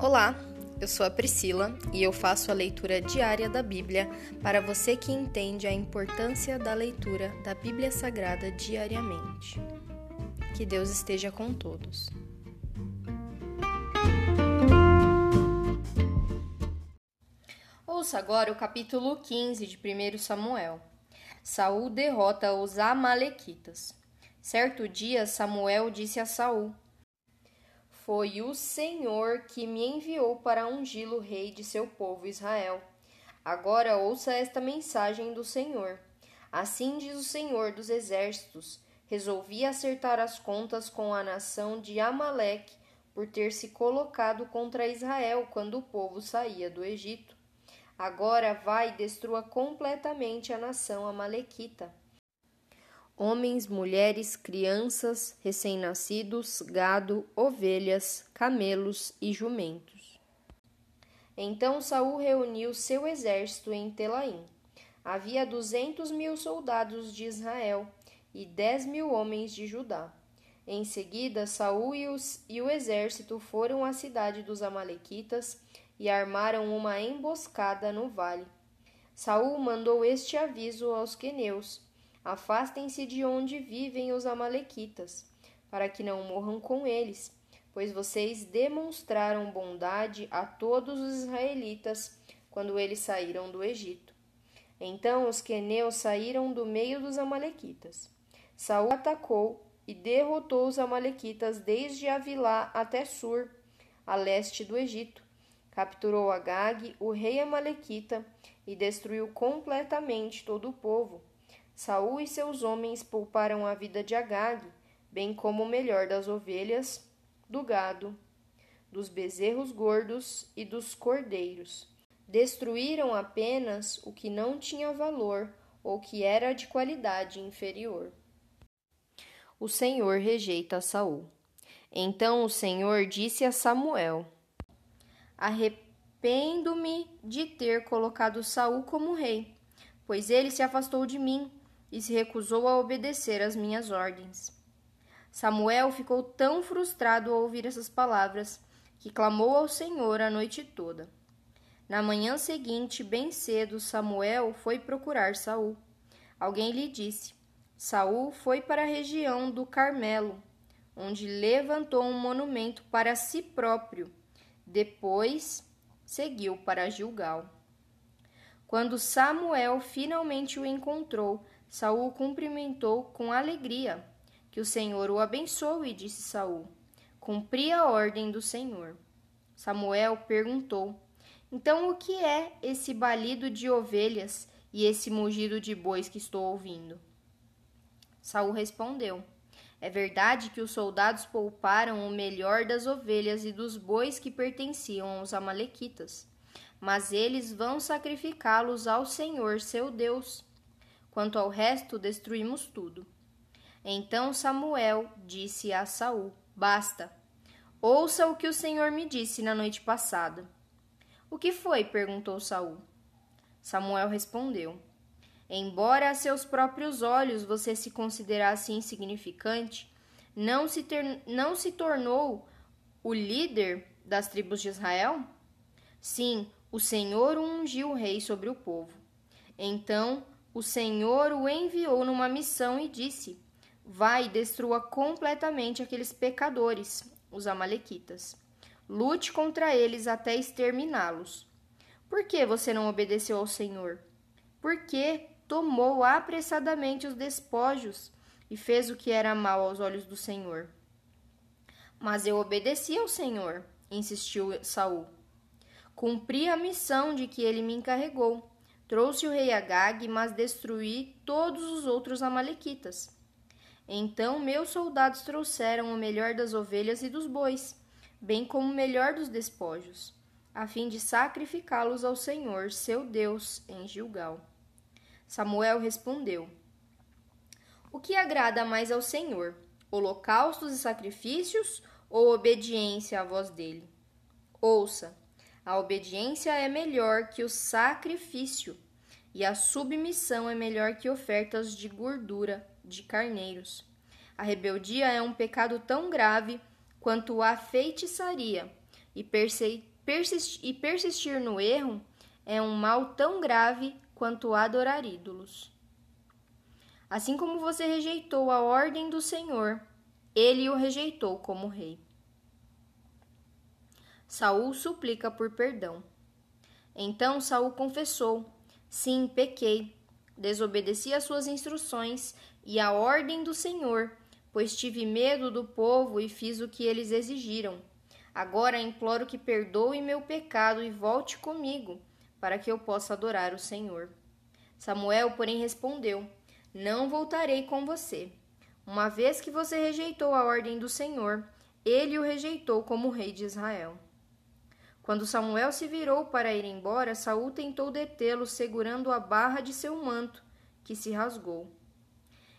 Olá, eu sou a Priscila e eu faço a leitura diária da Bíblia para você que entende a importância da leitura da Bíblia Sagrada diariamente. Que Deus esteja com todos. Ouça agora o capítulo 15 de 1 Samuel. Saul derrota os amalequitas. Certo dia Samuel disse a Saul: foi o Senhor que me enviou para ungí-lo rei de seu povo Israel. Agora ouça esta mensagem do Senhor. Assim diz o Senhor dos exércitos: resolvi acertar as contas com a nação de Amaleque por ter se colocado contra Israel quando o povo saía do Egito. Agora vai e destrua completamente a nação amalequita homens, mulheres, crianças, recém-nascidos, gado, ovelhas, camelos e jumentos. Então Saul reuniu seu exército em Telaim. Havia duzentos mil soldados de Israel e dez mil homens de Judá. Em seguida, Saul e, os, e o exército foram à cidade dos Amalequitas e armaram uma emboscada no vale. Saul mandou este aviso aos queneus Afastem-se de onde vivem os Amalequitas, para que não morram com eles, pois vocês demonstraram bondade a todos os israelitas quando eles saíram do Egito. Então os queneus saíram do meio dos amalequitas. Saul atacou e derrotou os amalequitas desde Avilá até Sur, a leste do Egito. Capturou Agag, o rei amalequita, e destruiu completamente todo o povo Saul e seus homens pouparam a vida de Agag, bem como o melhor das ovelhas, do gado, dos bezerros gordos e dos cordeiros. Destruíram apenas o que não tinha valor ou que era de qualidade inferior. O Senhor rejeita Saul. Então o Senhor disse a Samuel: Arrependo-me de ter colocado Saul como rei, pois ele se afastou de mim e se recusou a obedecer às minhas ordens. Samuel ficou tão frustrado ao ouvir essas palavras que clamou ao Senhor a noite toda. Na manhã seguinte, bem cedo, Samuel foi procurar Saul. Alguém lhe disse: Saul foi para a região do Carmelo, onde levantou um monumento para si próprio. Depois seguiu para Gilgal. Quando Samuel finalmente o encontrou, Saul cumprimentou com alegria. Que o Senhor o abençoe, disse Saul. Cumpri a ordem do Senhor. Samuel perguntou: Então o que é esse balido de ovelhas e esse mugido de bois que estou ouvindo? Saul respondeu: É verdade que os soldados pouparam o melhor das ovelhas e dos bois que pertenciam aos amalequitas, mas eles vão sacrificá-los ao Senhor, seu Deus. Quanto ao resto, destruímos tudo. Então Samuel disse a Saul: Basta. Ouça o que o Senhor me disse na noite passada. O que foi? perguntou Saul. Samuel respondeu: Embora a seus próprios olhos você se considerasse insignificante, não se, ter, não se tornou o líder das tribos de Israel? Sim, o Senhor ungiu o rei sobre o povo. Então o Senhor o enviou numa missão e disse: Vai e destrua completamente aqueles pecadores, os Amalequitas. Lute contra eles até exterminá-los. Por que você não obedeceu ao Senhor? Por que tomou apressadamente os despojos e fez o que era mal aos olhos do Senhor? Mas eu obedeci ao Senhor, insistiu Saul. Cumpri a missão de que ele me encarregou. Trouxe o rei Agag, mas destruí todos os outros amalequitas. Então meus soldados trouxeram o melhor das ovelhas e dos bois, bem como o melhor dos despojos, a fim de sacrificá-los ao Senhor, seu Deus, em Gilgal. Samuel respondeu: O que agrada mais ao Senhor, holocaustos e sacrifícios ou obediência à voz dele? Ouça, a obediência é melhor que o sacrifício, e a submissão é melhor que ofertas de gordura de carneiros. A rebeldia é um pecado tão grave quanto a feitiçaria, e, persistir, no erro é um mal tão grave quanto adorar ídolos. Assim como você rejeitou a ordem do Senhor, ele o rejeitou como rei. Saul suplica por perdão. Então Saul confessou: Sim, pequei, desobedeci às suas instruções e à ordem do Senhor, pois tive medo do povo e fiz o que eles exigiram. Agora imploro que perdoe meu pecado e volte comigo, para que eu possa adorar o Senhor. Samuel, porém, respondeu: Não voltarei com você. Uma vez que você rejeitou a ordem do Senhor, ele o rejeitou como rei de Israel. Quando Samuel se virou para ir embora, Saul tentou detê-lo segurando a barra de seu manto, que se rasgou.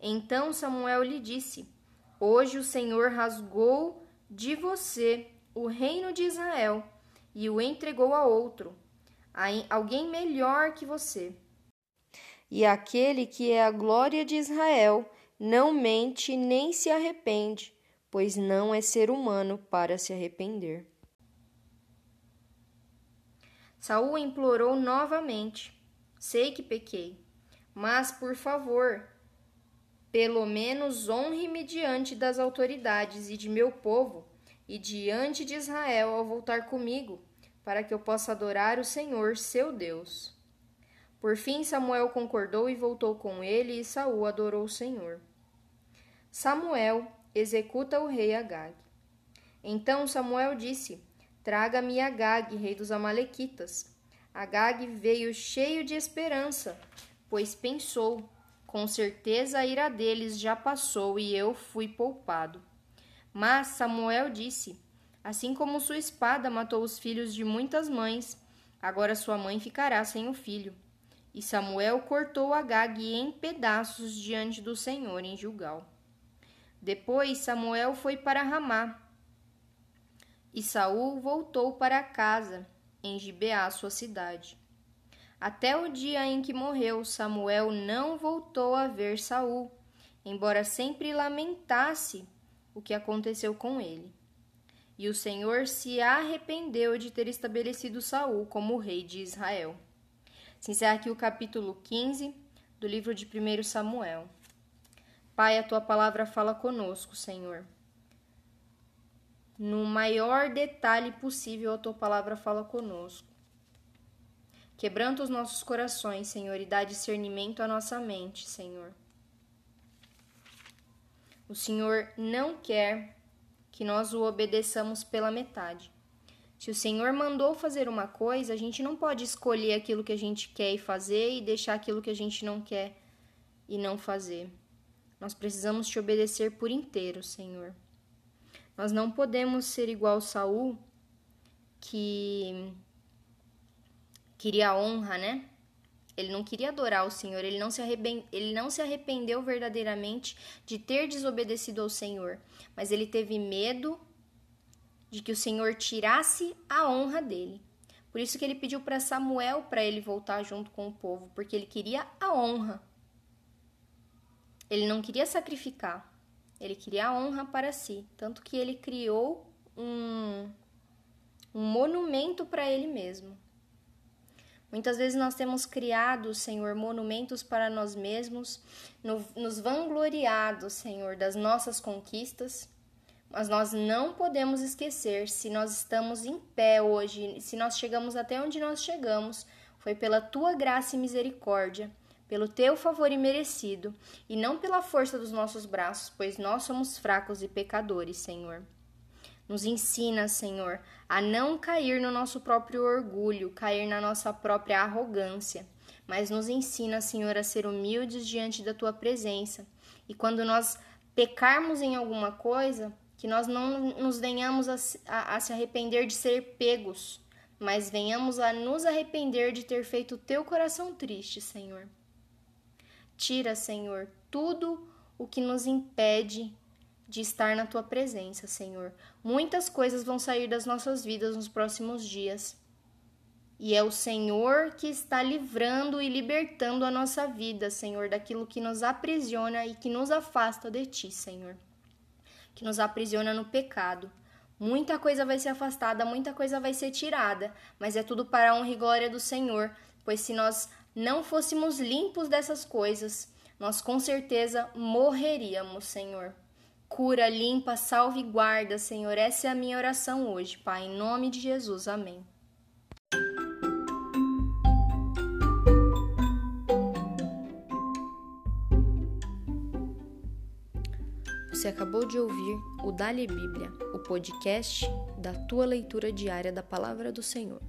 Então Samuel lhe disse: Hoje o Senhor rasgou de você o reino de Israel e o entregou a outro, a alguém melhor que você. E aquele que é a glória de Israel não mente nem se arrepende, pois não é ser humano para se arrepender. Saul implorou novamente: Sei que pequei, mas por favor, pelo menos honre-me diante das autoridades e de meu povo e diante de Israel ao voltar comigo, para que eu possa adorar o Senhor, seu Deus. Por fim, Samuel concordou e voltou com ele, e Saul adorou o Senhor. Samuel executa o rei Agag. Então Samuel disse: Traga-me Agag, rei dos Amalequitas. Agag veio cheio de esperança, pois pensou: com certeza a ira deles já passou e eu fui poupado. Mas Samuel disse: Assim como sua espada matou os filhos de muitas mães, agora sua mãe ficará sem o filho. E Samuel cortou Agag em pedaços diante do Senhor em Gilgal. Depois Samuel foi para Ramá, e Saul voltou para casa, em Gibeá, sua cidade. Até o dia em que morreu, Samuel não voltou a ver Saul, embora sempre lamentasse o que aconteceu com ele. E o Senhor se arrependeu de ter estabelecido Saul como rei de Israel. Se encerra aqui o capítulo 15 do livro de 1 Samuel. Pai, a tua palavra fala conosco, Senhor no maior detalhe possível, a tua palavra fala conosco. Quebranta os nossos corações, Senhor, e dá discernimento à nossa mente, Senhor. O Senhor não quer que nós o obedeçamos pela metade. Se o Senhor mandou fazer uma coisa, a gente não pode escolher aquilo que a gente quer e fazer e deixar aquilo que a gente não quer e não fazer. Nós precisamos te obedecer por inteiro, Senhor. Nós não podemos ser igual Saul, que queria honra, né? Ele não queria adorar o Senhor, ele não, se ele não se arrependeu verdadeiramente de ter desobedecido ao Senhor, mas ele teve medo de que o Senhor tirasse a honra dele. Por isso que ele pediu para Samuel para ele voltar junto com o povo, porque ele queria a honra. Ele não queria sacrificar. Ele queria honra para si, tanto que ele criou um, um monumento para ele mesmo. Muitas vezes nós temos criado, Senhor, monumentos para nós mesmos, no, nos vangloriado, Senhor, das nossas conquistas, mas nós não podemos esquecer se nós estamos em pé hoje, se nós chegamos até onde nós chegamos, foi pela tua graça e misericórdia pelo teu favor imerecido, e não pela força dos nossos braços, pois nós somos fracos e pecadores, Senhor. Nos ensina, Senhor, a não cair no nosso próprio orgulho, cair na nossa própria arrogância, mas nos ensina, Senhor, a ser humildes diante da tua presença. E quando nós pecarmos em alguma coisa, que nós não nos venhamos a, a, a se arrepender de ser pegos, mas venhamos a nos arrepender de ter feito o teu coração triste, Senhor. Tira, Senhor, tudo o que nos impede de estar na tua presença, Senhor. Muitas coisas vão sair das nossas vidas nos próximos dias. E é o Senhor que está livrando e libertando a nossa vida, Senhor, daquilo que nos aprisiona e que nos afasta de ti, Senhor. Que nos aprisiona no pecado. Muita coisa vai ser afastada, muita coisa vai ser tirada, mas é tudo para a honra e glória do Senhor, pois se nós não fôssemos limpos dessas coisas, nós com certeza morreríamos, Senhor. Cura, limpa, salve e guarda, Senhor. Essa é a minha oração hoje, Pai, em nome de Jesus. Amém. Você acabou de ouvir o Dali Bíblia, o podcast da tua leitura diária da palavra do Senhor.